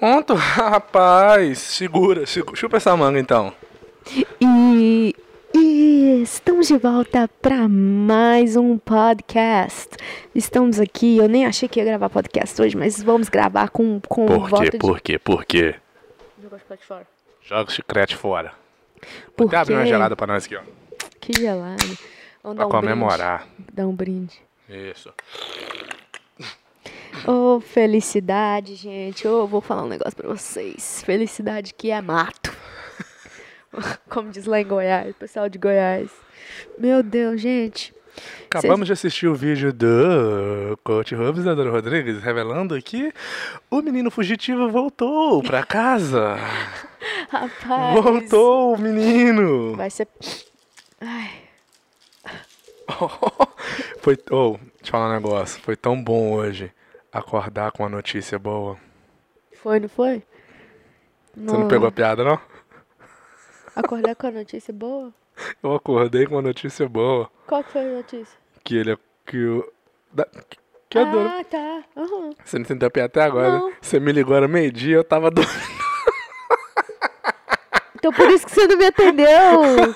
Pronto, rapaz. Segura, segura. Chupa essa manga então. E, e estamos de volta para mais um podcast. Estamos aqui, eu nem achei que ia gravar podcast hoje, mas vamos gravar com, com Por volta quê? Por quê? Por quê? de... Joga o chiclete fora. Joga o chiclete fora. Por Até abrir uma gelada pra nós aqui, ó. Que gelado. Vamos Pra dar um comemorar. brinde. Dar um brinde. Isso. Ô, felicidade, gente. Ô, vou falar um negócio pra vocês. Felicidade que é mato. Como diz lá em Goiás, pessoal de Goiás. Meu Deus, gente. Acabamos de assistir o vídeo do Coach Rubens da Dora Rodrigues revelando que o menino fugitivo voltou pra casa. Rapaz. Voltou o menino. Vai ser. Ai, Foi, oh, deixa eu falar um negócio. Foi tão bom hoje acordar com uma notícia boa. foi, não foi? Você não pegou a piada, não? Acordar com a notícia boa? Eu acordei com uma notícia boa. Qual que foi a notícia? Que ele é. Que o. Da, que a Dora. ah, tá. Aham. Você não entendeu a piada até agora, Não. né? Você me ligou, era meio-dia, eu tava dormindo. Então por isso que você não me atendeu.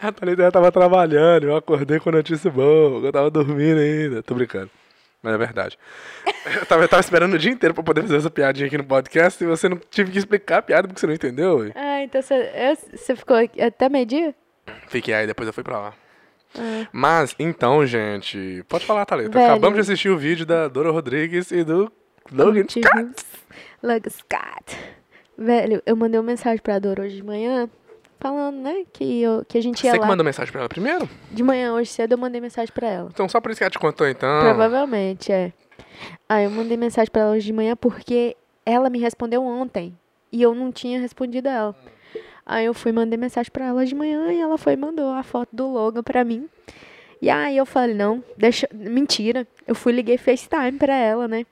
A Thalita tava trabalhando, eu acordei com notícia boa, eu tava dormindo ainda. Tô brincando. Mas é verdade. Eu tava, eu tava esperando o dia inteiro pra poder fazer essa piadinha aqui no podcast e você não tive que explicar a piada porque você não entendeu. ué. ah, então você, ficou aqui até meio-dia? Fiquei aí, depois eu fui pra lá. Ah. Mas, então, gente. Pode falar, Thalita. Velho. Acabamos de assistir o vídeo da Dora Rodrigues e do Logan Scott. Logan Scott. Velho, eu mandei uma mensagem pra Dora hoje de manhã, falando, né, que, eu, que a gente ia Você que lá. mandou mensagem pra ela primeiro? De manhã, hoje cedo, eu mandei mensagem pra ela. Então, só por isso que ela te contou, então. Provavelmente, é. Aí eu mandei mensagem pra ela hoje de manhã porque ela me respondeu ontem e eu não tinha respondido a ela. Aí eu fui mandei mensagem pra ela de manhã e ela foi e mandou a foto do Logan pra mim. E aí eu falei, não, deixa. Mentira. Eu fui liguei FaceTime pra ela, né?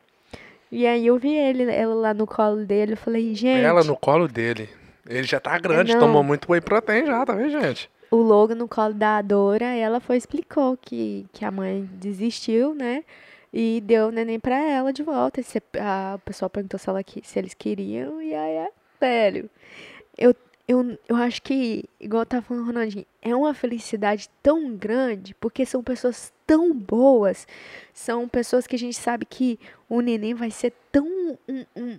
E aí eu vi ele, ela lá no colo dele. Eu falei, gente. Ela no colo dele. Ele já tá grande, Não. tomou muito whey protein já, tá vendo, gente? o Logan no colo da Dora, ela foi explicou que, que a mãe desistiu, né? E deu o neném pra ela de volta. Se- a, o pessoal perguntou se, ela, que- se eles queriam, e aí é velho. Eu, eu, eu acho que, igual tá falando o Ronaldinho, é uma felicidade tão grande, porque são pessoas tão boas, são pessoas que a gente sabe que o neném vai ser tão. um- um-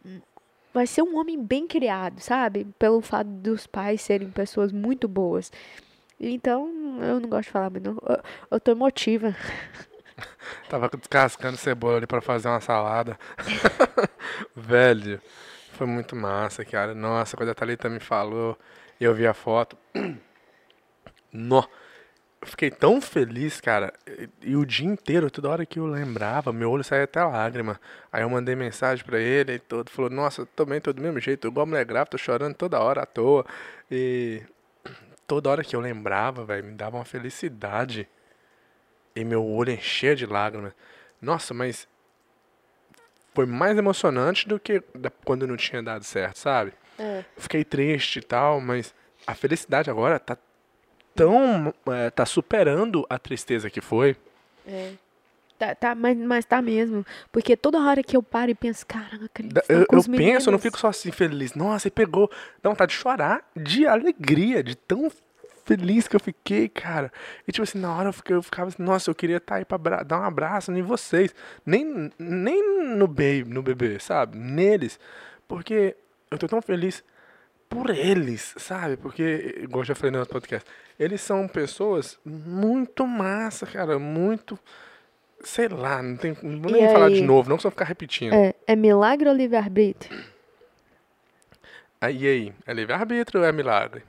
vai ser um homem bem criado, sabe? Pelo fato dos pais serem pessoas muito boas. Então, eu não gosto de falar, mas não. Eu, eu tô emotiva. Tava descascando cebola ali pra fazer uma salada. Velho, foi muito massa, cara. Nossa, quando a Thalita me falou, eu vi a foto. Nó. Fiquei tão feliz, cara. E, o dia inteiro, toda hora que eu lembrava, meu olho saía até lágrima. Aí eu mandei mensagem pra ele e todo. Falou, nossa, eu tô do mesmo jeito. Igual mulher grávida, tô chorando toda hora à toa. E toda hora que eu lembrava, velho, me dava uma felicidade. E meu olho enchia de lágrimas. Nossa, mas foi mais emocionante do que quando não tinha dado certo, sabe? É. Fiquei triste e tal, mas a felicidade agora tá tão. é, tá superando a tristeza que foi. É. Tá, tá, mas, mas tá mesmo. Porque toda hora que eu paro e penso, Da- estão Eu, com eu penso, eu não meninos." fico só assim feliz. Nossa, ele pegou. Dá vontade de chorar de alegria, de tão feliz que eu fiquei, cara. E tipo assim, na hora eu, fiquei, eu ficava assim, nossa, eu queria estar aí pra dar um abraço em vocês. Nem, nem no, baby, no bebê, sabe? Neles. Porque eu tô tão feliz por eles, sabe? Porque, igual eu já falei no outro podcast, eles são pessoas muito massa, cara. Muito. Sei lá, não, tem, não vou nem falar de aí? novo, não só ficar repetindo. É, é milagre ou livre-arbítrio? Aí, e aí? É livre-arbítrio ou é milagre?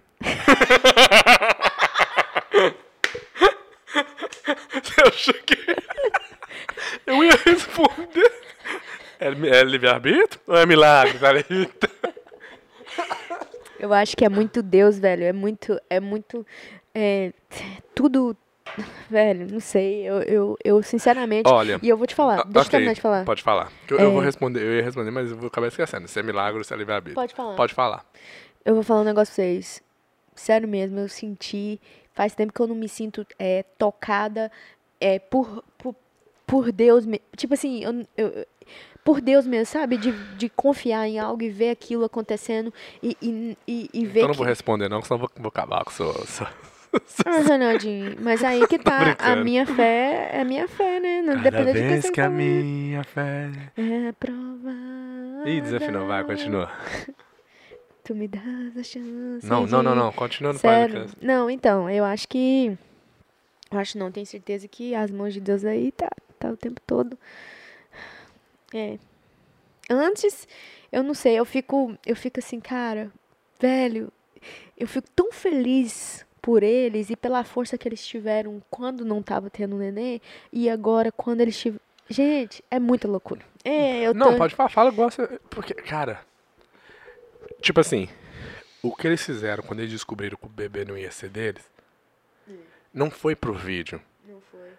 Você achou que eu ia responder? É, é livre-arbítrio ou é milagre, Thalita? Eu acho que é muito Deus, velho. É muito. É muito. É, tudo. Velho, não sei. Eu, eu, eu sinceramente. Olha. E eu vou te falar. Ah, Deixa eu ok, terminar de falar. Pode falar. Eu, eu É. vou responder, eu ia responder, mas eu vou acabar esquecendo. Se é milagre se é livre-arbítrio. Pode falar. Pode falar. Eu vou falar um negócio pra vocês. Sério mesmo, eu senti. Faz tempo que eu não me sinto é, tocada é, por, por, por Deus. Tipo assim, eu, eu, por Deus mesmo, sabe? De, de confiar em algo e ver aquilo acontecendo e, e, e, e ver Então não que... vou responder não, senão vou, vou acabar com o seu... seu- Ah, Ronaldinho, mas aí que tá, a minha fé é a minha fé, né? Não depende de vez você que a falar. minha fé... É provada. Ih, desafinou, vai, continua. Tu me dás a chance Não, não, não, não, continua no Sério? Não, então, eu acho que. Eu acho não, tenho certeza que as mãos de Deus aí tá, tá o tempo todo. É. Antes, eu não sei, eu fico, eu fico assim, cara, velho, eu fico tão feliz por eles e pela força que eles tiveram quando não tava tendo neném e agora quando eles tiveram. Gente, é muita loucura. É, eu tô... Não, pode falar, fala igual você... Porque, cara... Tipo assim, o que eles fizeram quando eles descobriram que o bebê não ia ser deles, não foi pro vídeo. Não foi.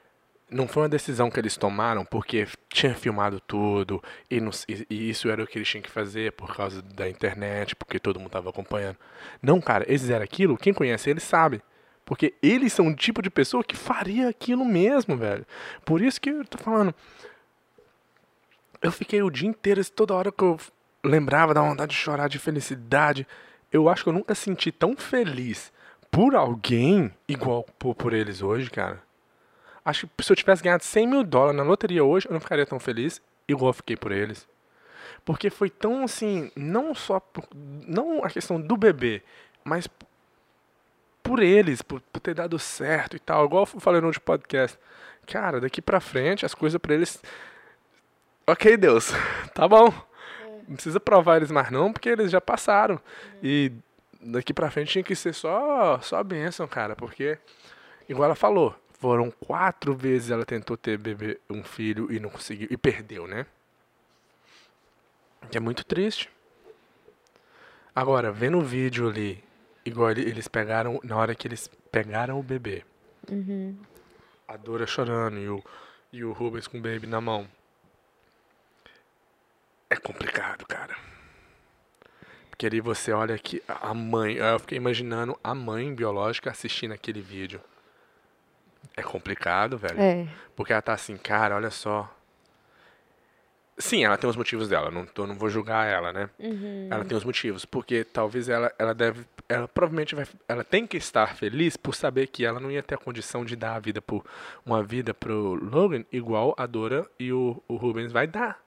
Não foi uma decisão que eles tomaram porque tinha filmado tudo e, não- e- e isso era o que eles tinham que fazer por causa da internet, porque todo mundo tava acompanhando. Não, cara, eles fizeram aquilo, quem conhece eles sabe. Porque eles são o tipo de pessoa que faria aquilo mesmo, velho. Por isso que eu tô falando. Eu fiquei o dia inteiro, toda hora que eu lembrava da vontade de chorar de felicidade. Eu acho que eu nunca senti tão feliz por alguém igual por, por eles hoje, cara. Acho que se eu tivesse ganhado 100 mil dólares na loteria hoje, eu não ficaria tão feliz igual eu fiquei por eles. Porque foi tão assim, não só por, não a questão do bebê, mas por eles, por, por ter dado certo e tal. Igual eu falei no último podcast. Cara, daqui pra frente as coisas pra eles. Ok, Deus, tá bom. Não precisa provar eles mais não, porque eles já passaram. E daqui pra frente tinha que ser só, só bênção, cara. Porque, igual ela falou, foram quatro vezes ela tentou ter bebê, um filho e não conseguiu. E perdeu, né? Que é muito triste. Agora, vendo o vídeo ali, igual ele- eles pegaram, na hora que eles pegaram o bebê, Uhum. a Dora chorando e o, e o Rubens com o baby na mão. É complicado, cara. Porque ali você olha que a mãe, eu fiquei imaginando a mãe biológica assistindo aquele vídeo. É complicado, velho. É. Porque ela tá assim, cara, olha só. Sim, ela tem os motivos dela, não, tô, não vou julgar ela, né? Uhum. Ela tem os motivos, porque talvez ela, ela deve, ela provavelmente vai, ela tem que estar feliz por saber que ela não ia ter a condição de dar a vida por uma vida pro Logan igual a Dora e o, o Rubens vai dar.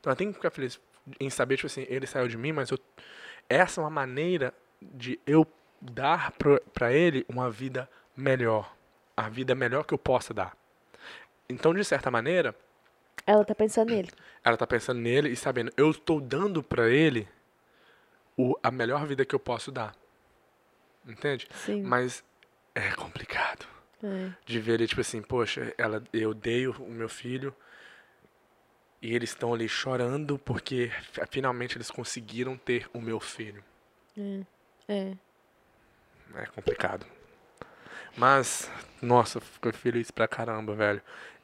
Então ela tem que ficar feliz em saber, tipo assim, ele saiu de mim, mas eu, essa é uma maneira de eu dar pro, pra ele uma vida melhor, a vida melhor que eu possa dar. Então, de certa maneira, Ela tá pensando nele. ela tá pensando nele e sabendo, eu estou dando pra ele o, a melhor vida que eu posso dar. Entende? Sim. Mas é complicado É. de ver ele, tipo assim, poxa, ela, eu dei o, o meu filho e eles estão ali chorando porque fi- finalmente eles conseguiram ter o meu filho. É. É complicado. Mas, nossa, fico feliz pra caramba, velho.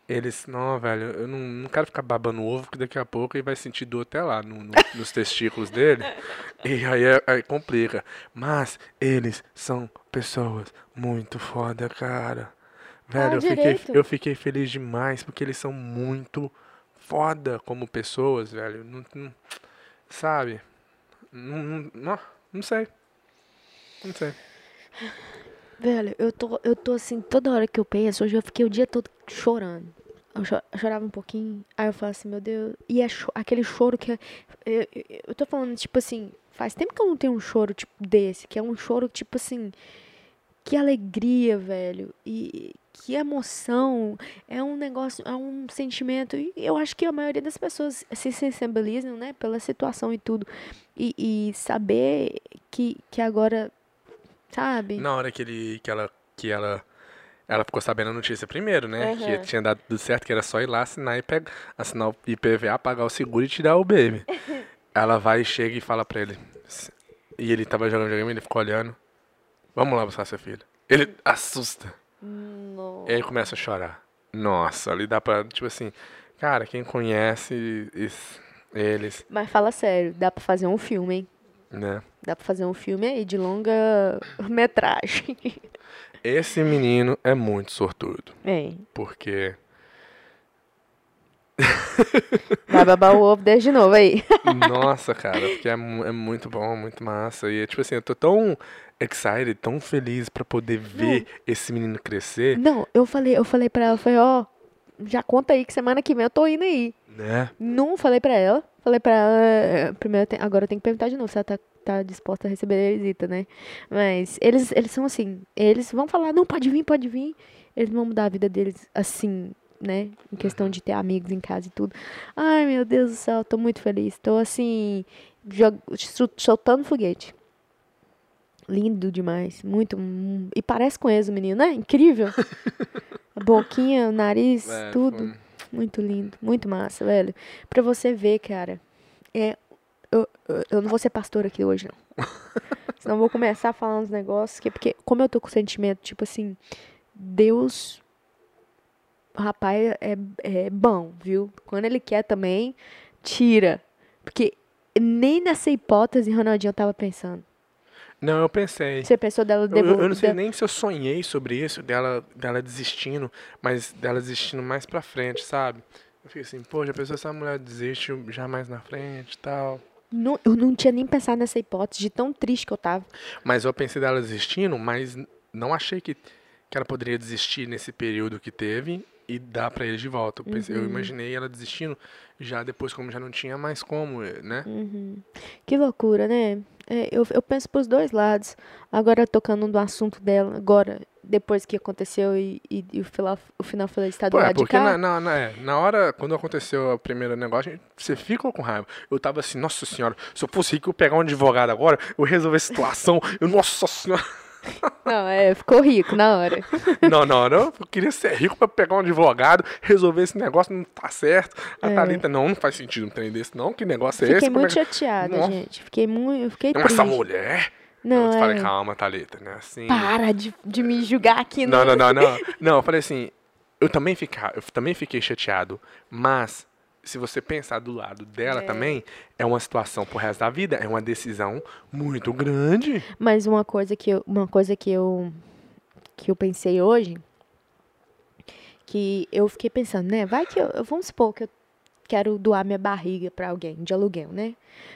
Eles, não, velho, eu não, não quero ficar babando ovo, porque daqui a pouco ele vai sentir dor até lá no- no- nos testículos dele. E aí, é- aí complica. Mas eles são pessoas muito foda, cara. Velho, eu fiquei, eu fiquei feliz demais, porque eles são muito foda como pessoas, velho. Não, não- sabe? Não, não, não, não sei. Não sei. Velho, eu tô, eu tô assim, toda hora que eu penso, hoje eu fiquei o dia todo chorando. Eu, cho- eu chorava um pouquinho, aí eu falo assim, meu Deus. E é cho- aquele choro que. é- Eu, eu, eu tô falando, tipo assim, faz tempo que eu não tenho um choro tipo desse, que é um choro, tipo assim. Que alegria, velho. E que emoção. É um negócio, é um sentimento. E eu acho que a maioria das pessoas se sensibilizam, né, pela situação e tudo. E, e saber que, que agora. Sabe? Na hora que ele que ela que ela ela ficou sabendo a notícia primeiro, né? Aham. Que tinha dado tudo certo, que era só ir lá assinar e pegar, assinar o IPVA, pagar o seguro e tirar o baby. ela vai e chega e fala pra ele. E ele tava jogando videogame, ele ficou olhando. Vamos lá buscar seu filho. Ele assusta. Não. E aí começa a chorar. Nossa, ali dá pra, tipo assim, cara, quem conhece es- eles, Mas fala sério, dá pra fazer um filme, hein? Né? Dá pra fazer um filme aí de longa metragem. Esse menino é muito sortudo. É. Porque Vai babar o ovo desde novo aí. Nossa, cara, porque é, é muito bom, muito massa. E, tipo assim, eu tô tão excited, tão feliz pra poder ver esse menino crescer, Não, eu falei, eu falei pra ela, falei, ó, já conta aí que semana que vem eu tô indo aí. né? Não falei pra ela. Falei pra ela. eh, Primeiro, agora eu tenho que perguntar de novo se ela tá, tá disposta a receber a visita, né? Mas eles, eles são assim. Eles vão falar, não, pode vir, pode vir. Eles vão mudar a vida deles assim, né? Em questão de ter amigos em casa e tudo. Ai, meu Deus do céu, tô muito feliz. Tô assim. soltando foguete. Lindo demais. Muito. hum, E parece com eles o menino, né? Incrível. A boquinha, o nariz, É, tudo. foi- Muito lindo, muito massa, velho. Pra você ver, cara. É, eu, eu, eu não vou ser pastor aqui hoje, não. Senão eu vou começar a falar uns negócios. Que, porque, como eu tô com o sentimento, tipo assim, Deus. Rapaz, é, é bom, viu? Quando ele quer também, tira. Porque nem nessa hipótese, Ronaldinho, eu tava pensando. Não, eu pensei. Você pensou dela Eu, eu- devolver. eu não sei nem se eu sonhei sobre isso, dela, dela desistindo, mas dela desistindo mais pra frente, sabe? Eu fiquei assim, pô, já pensou se a mulher desiste já mais na frente e tal. Não, eu não tinha nem pensado nessa hipótese, de tão triste que eu tava. Mas eu pensei dela desistindo, mas não achei que, que ela poderia desistir nesse período que teve e dar pra ele de volta. Eu, pensei- eu Uhum. imaginei ela desistindo já depois, como já não tinha mais como, eh, né? Uhum. Que loucura, né? É, eu, eu penso pros dois lados. Agora, tocando no assunto dela, agora, depois que aconteceu e, e, e o, final, o final foi está do Pô, é porque na, na, na, é, na hora, quando aconteceu o primeiro negócio, você ficou com raiva. Eu tava assim, nossa senhora, se eu fosse rico, eu pegar um advogado agora, eu resolver a situação, eu, nossa senhora. Não, é, ficou rico na hora. Não, não, não, eu queria ser rico pra pegar um advogado, resolver esse negócio, não tá certo. A É. Thalita, não, não faz sentido um trem desse, não, que negócio é Fiquei esse? Como muito é chateada, Nossa. gente. Fiquei muito. Fiquei Não, triste. essa mulher. Não, eu falei, é. calma, Thalita, né? Assim. Para de, de me julgar aqui, Não, não, não, não. Não, eu falei assim, eu também, fica, eu também fiquei chateado, mas se você pensar do lado dela É. também, é uma situação pro resto da vida, é uma decisão muito grande. Mas uma coisa que eu, uma coisa que eu que eu pensei hoje, que eu fiquei pensando, né? Vai que eu, vamos supor que eu quero doar minha barriga pra alguém de aluguel, né?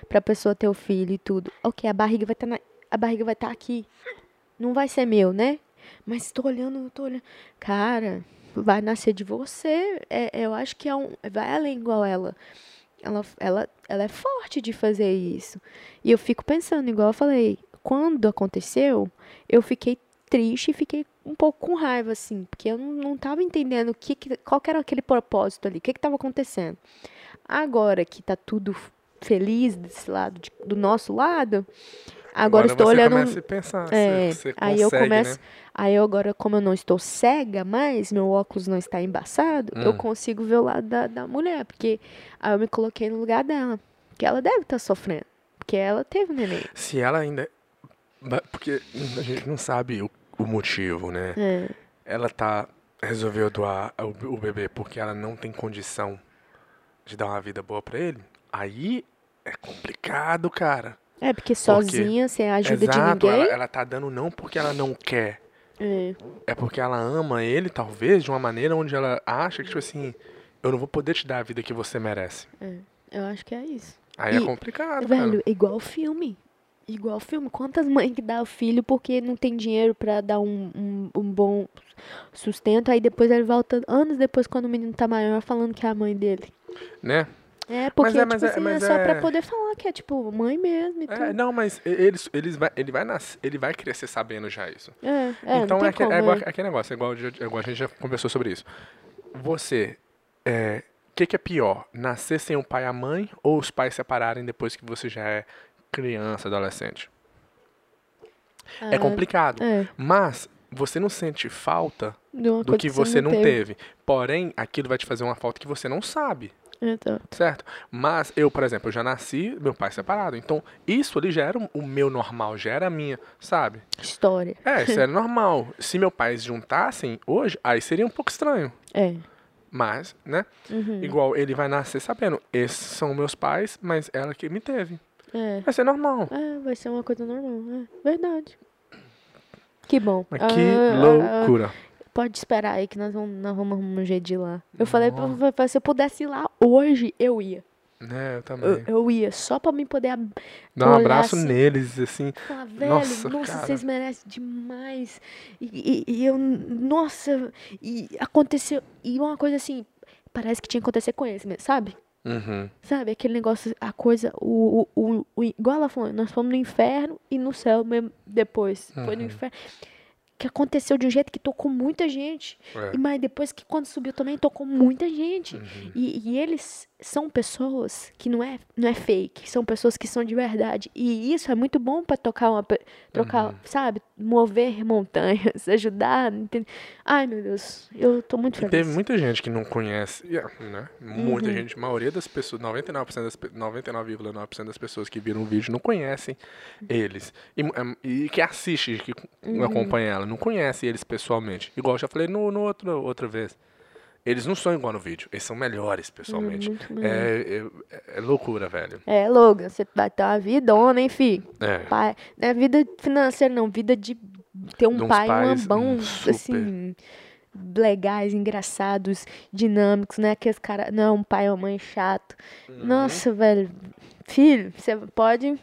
Pra pessoa ter o filho e tudo. OK, a barriga vai estar na a barriga vai estar aqui. Não vai ser meu, né? Mas tô olhando, tô olhando. Cara, vai nascer de você. É, eu acho que é um vai além igual ela. Ela, ela, ela é forte de fazer isso. E eu fico pensando, igual eu falei, quando aconteceu, eu fiquei triste e fiquei um pouco com raiva, assim, porque eu não, não tava entendendo que, que- qual era aquele propósito ali, o que que tava acontecendo. Agora que tá tudo feliz desse lado, de- do nosso lado, agora, estou você olhando. começa a pensar, você- É, você, aí eu consegue, começo. né? Aí eu agora, como eu não estou cega mais, meu óculos não está embaçado, eu Hum. consigo ver o lado da, da mulher. Porque aí eu me coloquei no lugar dela. Que ela deve estar sofrendo. Porque ela teve um neném. Se ela ainda. Porque a gente não sabe o, o motivo, né? É. Ela tá. Resolveu doar o, o bebê porque ela não tem condição de dar uma vida boa pra ele. Aí é complicado, cara. É, porque sozinha, sem a ajuda Exato, de ninguém. Ela, ela tá dando não porque ela não quer. É. É porque ela ama ele, talvez, de uma maneira onde ela acha que, tipo assim, eu não vou poder te dar a vida que você merece. Eu acho que é isso. Aí é E, complicado, Velho, cara. igual filme. Igual filme. Quantas mães que dá o filho porque não tem dinheiro pra dar um, um, um bom sustento, aí depois ele volta, anos depois, quando o menino tá maior, falando que é a mãe dele. Né? É, porque, é- tipo mas é- assim, é, mas só pra é- poder falar que é, tipo, mãe mesmo e tudo. É, não, mas eles, eles vai, ele, vai nas, ele vai crescer sabendo já isso. É, é, então é, aquele, como, é, igual, é. é aquele negócio, é igual, é igual a gente já conversou sobre isso. Você, é, o que, que é pior? Nascer sem o pai e a mãe ou os pais separarem depois que você já é criança, adolescente? é Ah, complicado. É, Mas você não sente falta do que você não teve. teve. Porém, aquilo vai te fazer uma falta que você não sabe. Exato. Certo? Mas eu, por exemplo, eu já nasci, meu pai separado. Então, isso ali já era o- meu normal, já era a minha, sabe? História. É, isso era normal. Se meus pais juntassem hoje, aí seria um pouco estranho. É. Mas, né? Uhum. Igual ele vai nascer sabendo, esses são meus pais, mas ela que me teve. É. Vai ser normal. É, vai ser uma coisa normal. É verdade. Que bom. Mas que Ah, ah, loucura. Pode esperar aí que nós vamos, nós vamos arrumar um jeito de ir lá. Eu falei pra, pra- se eu pudesse ir lá hoje, eu ia. É, eu também. Eu, eu ia, só pra me poder Dar um abraço assim. neles, assim. falar, velho, Nossa, nossa, vocês merecem demais. E, e- e eu, nossa, e aconteceu. E uma coisa assim, parece que tinha que acontecer com eles mesmo, sabe? Uhum. Sabe, aquele negócio, a coisa, o, o, o, o- igual ela falou, nós fomos no inferno e no céu mesmo depois. Foi no Uhum. inferno. Que aconteceu de um jeito que tocou muita gente. É. E, mas depois que quando subiu também tocou muita gente. Uhum. E, e eles são pessoas que não é, não é fake, são pessoas que são de verdade. E isso é muito bom pra tocar uma, trocar, Uhum. sabe? Mover montanhas, ajudar. entende? Ai, meu Deus, eu tô muito E feliz. teve muita gente que não conhece, yeah, né? Muita Uhum. gente, a maioria das pessoas, 99% das, pe- 99,9% das pessoas que viram o vídeo não conhecem eles. E, é- e que assiste, que Uhum. acompanha ela, não conhece eles pessoalmente. Igual eu já falei no, no outro, outra vez. Eles não são igual no vídeo, eles são melhores pessoalmente. melhor. É, é, é loucura, velho. É, Logan, você vai ter uma vidona, hein, fi? É. Pai, não é vida financeira, não. Vida de ter um De pai e um hum, super. assim, legais, engraçados, dinâmicos, né? Aqueles cara, não é um pai ou mãe chato. Uhum. Nossa, velho. Filho, você pode.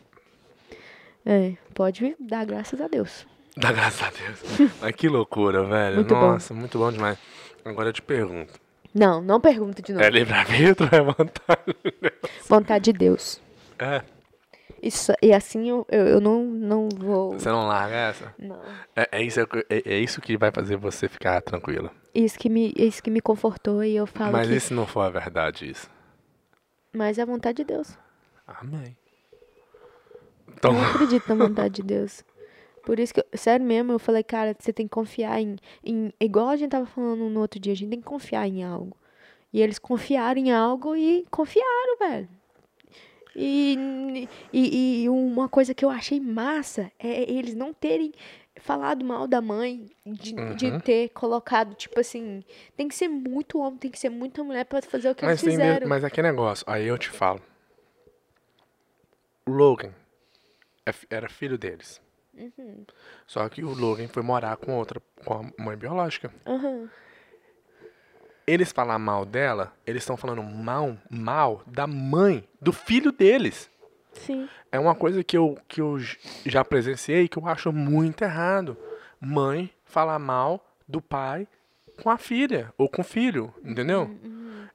É, pode dar graças a Deus. Dá graças a Deus. Mas que loucura, velho. Muito bom. Nossa, muito bom demais. Agora eu te pergunto. Não, não pergunta de novo. É livre-arbítrio ou é vontade? Vontade de Deus. É. Isso, e assim eu, eu, eu não, não vou. Você não larga essa? Não. É, é isso, é, é isso que vai fazer você ficar tranquila. Isso que me, isso que me confortou e eu falo Mas que. e se não for a verdade isso? Mas é a vontade de Deus. Amém. Eu Então, não acredito na vontade de Deus. Por isso que, eu- sério mesmo, eu falei, cara, você tem que confiar em, em. Igual a gente tava falando no outro dia, a gente tem que confiar em algo. E eles confiaram em algo e confiaram, velho. E, e, e uma coisa que eu achei massa é eles não terem falado mal da mãe, de, de Uhum. ter colocado, tipo assim, tem que ser muito homem, tem que ser muita mulher pra fazer o que mas, eles tem, fizeram. mas é negócio, aí eu te falo. O Logan é era filho deles. Uhum. Só que o Logan foi morar com outra, com a mãe biológica. Aham. Eles falar mal dela, eles estão falando mal, mal da mãe, do filho deles. Sim. É uma coisa que eu, que eu já presenciei que eu acho muito errado. Mãe falar mal do pai com a filha ou com o filho, entendeu?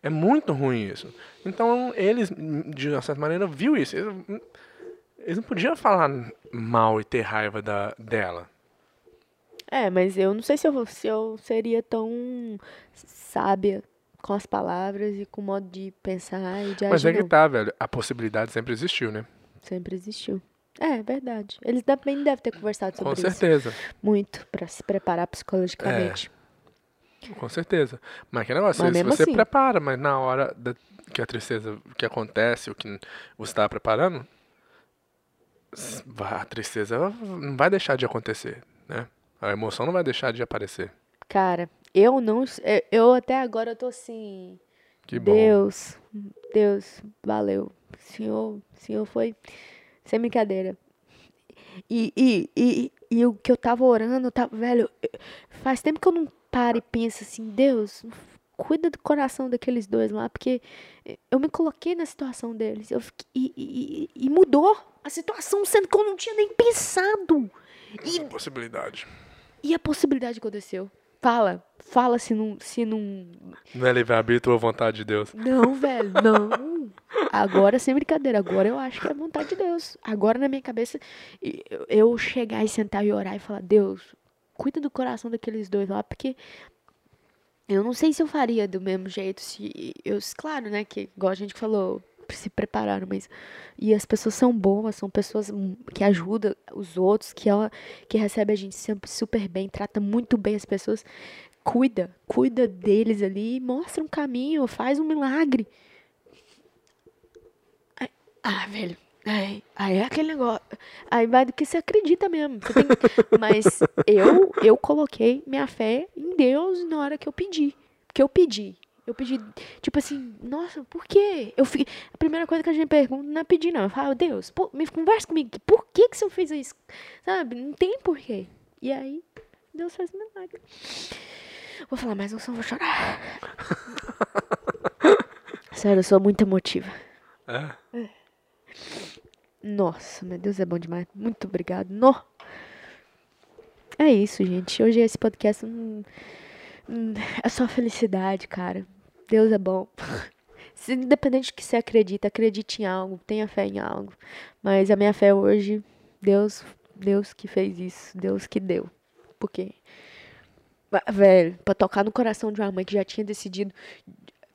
É muito ruim isso. Então eles, de uma certa maneira, viu isso. Eles, eles não podiam falar mal e ter raiva da, dela. É, mas eu não sei se eu, se eu seria tão sábia com as palavras e com o modo de pensar e de Mas agir. é que não. tá, velho. A possibilidade sempre existiu, né? Sempre existiu. É, é verdade. Eles também devem ter conversado sobre Com isso. certeza. Muito, pra se preparar psicologicamente. Com certeza. Mas que negócio, Mas se mesmo você assim. prepara, mas na hora da- que a tristeza que acontece, o que você está preparando, a tristeza não vai deixar de acontecer, né? A emoção não vai deixar de aparecer. Cara, eu não. eu- até agora eu tô assim. Que bom. Deus, Deus, valeu. Senhor, senhor foi sem brincadeira. E, e, e, e o que eu tava orando, eu tava, velho, faz tempo que eu não paro e penso assim, Deus, cuida do coração daqueles dois lá, porque eu me coloquei na situação deles. Eu fiquei, e, e- e mudou a situação, sendo que eu não tinha nem pensado. E Possibilidade. e a possibilidade aconteceu. Fala, fala se não, se não. Não é livre-arbítrio ou vontade de Deus. Não, velho, não. Agora, sem brincadeira, agora eu acho que é vontade de Deus. Agora na minha cabeça, eu- eu chegar e sentar e orar e falar, Deus, cuida do coração daqueles dois lá, porque eu não sei se eu faria do mesmo jeito, se eu, claro, né, que igual a gente falou, se prepararam, mas e as pessoas são boas, são pessoas hum, que ajudam os outros, que ela que recebe a gente sempre super bem, trata muito bem as pessoas, cuida, cuida deles ali, mostra um caminho, faz um milagre. Ai, Ah, velho. Aí, aí é aquele negócio. Aí vai do que você acredita mesmo. Você tem- Mas eu, eu coloquei minha fé em Deus na hora que eu pedi. Porque eu pedi. Eu pedi, tipo assim, nossa, por quê? Eu fiquei, a primeira coisa que a gente pergunta não é pedir, não. Eu falo, Deus, pô, me conversa comigo. Por que que você fez isso? Sabe? Não tem porquê. E aí, Deus faz milagre. Vou falar mais um som, vou chorar. Sério, eu sou muito emotiva. É? Nossa, meu Deus, é bom demais. Muito obrigado. No. É isso, gente. Hoje esse podcast hum, hum, é só felicidade, cara. Deus é bom. Independente de que você acredita, acredite em algo, tenha fé em algo. Mas a minha fé hoje, Deus, Deus que fez isso, Deus que deu. Porque, velho, pra tocar no coração de uma mãe que já tinha decidido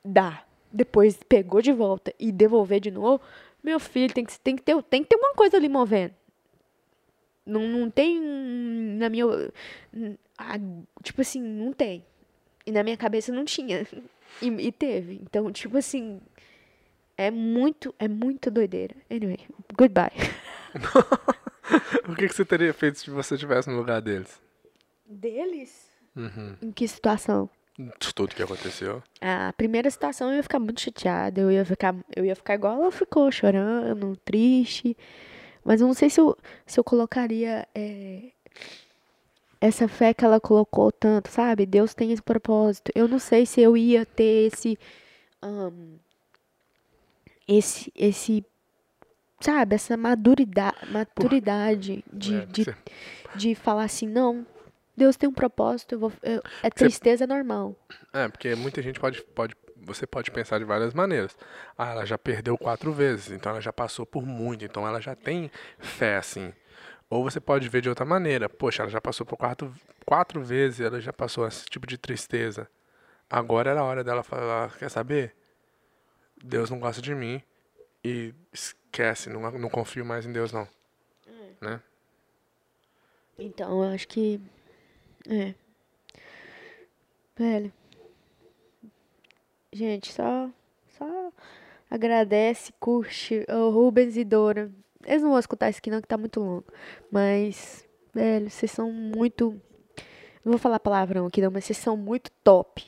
dar, depois pegou de volta e devolver de novo, meu filho, tem que, tem que, ter, tem que ter uma coisa ali movendo. Não, não tem, na minha. Tipo assim, não tem. E na minha cabeça não tinha. E, e teve. Então, tipo assim. É muito, é muito doideira. Anyway, goodbye. o que, que você teria feito se você estivesse no lugar deles? Deles? Uhum. Em que situação? De tudo que aconteceu. A primeira situação eu ia ficar muito chateada, eu ia ficar, eu ia ficar igual ela ficou, chorando, triste. Mas eu não sei se eu, se eu colocaria é, essa fé que ela colocou tanto, sabe? Deus tem esse propósito. Eu não sei se eu ia ter esse. ahn, esse, esse. Sabe, essa maturidade, maturidade de, É, de, você- de falar assim, não, Deus tem um propósito, eu vou, eu- é tristeza normal. É, porque muita gente pode, pode. Você pode pensar de várias maneiras. Ah, ela já perdeu quatro vezes, então ela já passou por muito, então ela já tem fé assim. Ou você pode ver de outra maneira. Poxa, ela já passou por quatro, quatro vezes, ela já passou esse tipo de tristeza. Agora era a hora dela falar, quer saber? Deus não gosta de mim e esquece, não, não confio mais em Deus não. Né? Então, eu acho que. É. Velho. Gente, só. Só agradece, curte. O Rubens e Dora. Eles não vão escutar isso aqui, não, que tá muito longo. Mas, velho, vocês são muito. Não vou falar palavrão aqui, não, mas vocês são muito top.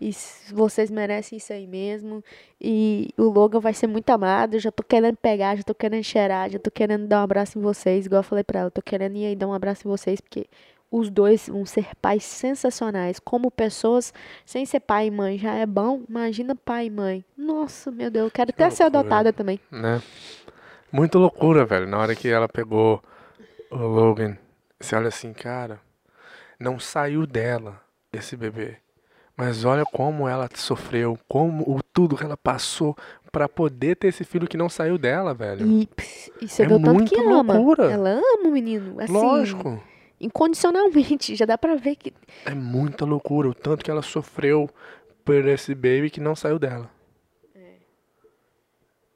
E vocês merecem isso aí mesmo. E o Logan vai ser muito amado. Eu já tô querendo pegar, já tô querendo cheirar, já tô querendo dar um abraço em vocês. Igual eu falei pra ela, tô querendo ir aí dar um abraço em vocês, porque os dois vão ser pais sensacionais. Como pessoas, sem ser pai e mãe já é bom. Imagina pai e mãe. Nossa, meu Deus, eu quero até ser adotada também. né? Muito loucura, velho. Na hora que ela pegou o Logan, você olha assim, cara, não saiu dela esse bebê. Mas olha como ela sofreu, como o tudo que ela passou pra poder ter esse filho que não saiu dela, velho. E, e você É o tanto que muita ama. loucura. Ela ama o menino. Assim, Lógico. incondicionalmente. Já dá pra ver que. É muita loucura o tanto que ela sofreu por esse baby que não saiu dela.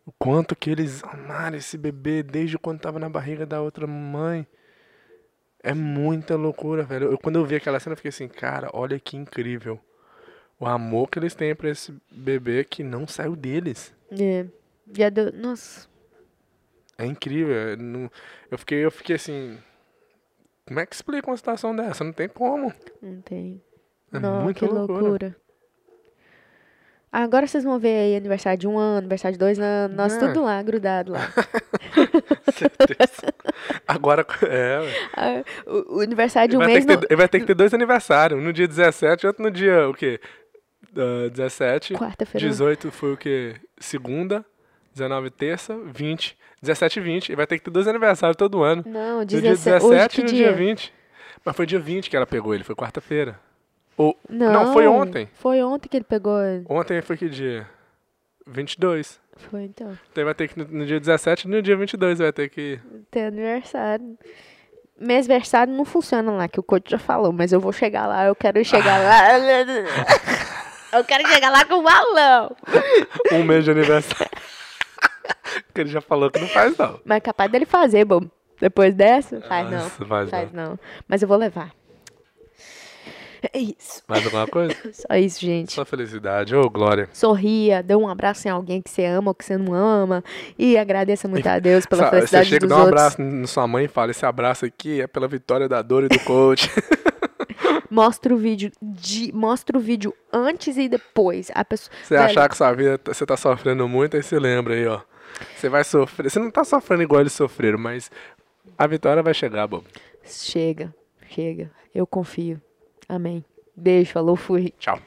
O quanto que eles amaram esse bebê desde quando tava na barriga da outra mãe. É muita loucura, velho. Eu, quando eu vi aquela cena, eu fiquei assim, cara, olha que incrível. O amor que eles têm pra esse bebê que não saiu deles. É. Já deu. Nossa. É incrível. é, Eu fiquei, eu fiquei assim. Como é que explica uma situação dessa? Não tem como. Não tem. É Não, muita que loucura. loucura. Agora vocês vão ver aí aniversário de um ano, aniversário de dois anos, nós É. tudo lá, grudado lá. Certeza. Agora, é. Ah, o, o aniversário de um mês ter não... ele vai ter que ter dois aniversários. Um no dia 17 e outro no dia, o quê? Ah, 17. Quarta-feira. 18 foi o quê? Segunda. 19 terça. 20. 17 e 20. Ele vai ter que ter dois aniversários todo ano. Não, No dia 17, 17 hoje que e no dia? dia 20. Mas foi dia 20 que ela pegou ele, foi quarta-feira. Ou, Não, não, foi ontem. Foi ontem que ele pegou. Ontem foi que dia? 22. Foi então. Então vai ter que no, no dia 17 e no dia 22 vai ter que. Tem aniversário. Mêsversário não funciona lá, que o coach já falou, mas eu vou chegar lá, eu quero chegar lá. Eu quero chegar lá com o balão. Um mês de aniversário. que ele já falou que não faz, não. Mas é capaz dele fazer, bom. Depois dessa, faz não. Nossa, faz Faz não. Mas eu vou levar. É isso. Mais alguma coisa? Só isso, gente. Só felicidade. Ô, Glória. Sorria, dê um abraço em alguém que você ama ou que você não ama. E agradeça muito a Deus pela Sa- Você felicidade chega e dos dá um outros. abraço na sua mãe e fala: esse abraço aqui é pela vitória da dor e do coach. Mostra o vídeo de, mostra o vídeo antes e depois. A pessoa, Você Velho, achar que sua vida tá- você tá sofrendo muito, aí você lembra aí, ó. Você vai sofrer. Você não tá sofrendo igual eles sofreram, mas a vitória vai chegar, Bob. Chega, chega. Eu confio. Amém. Beijo, falou, fui. Tchau.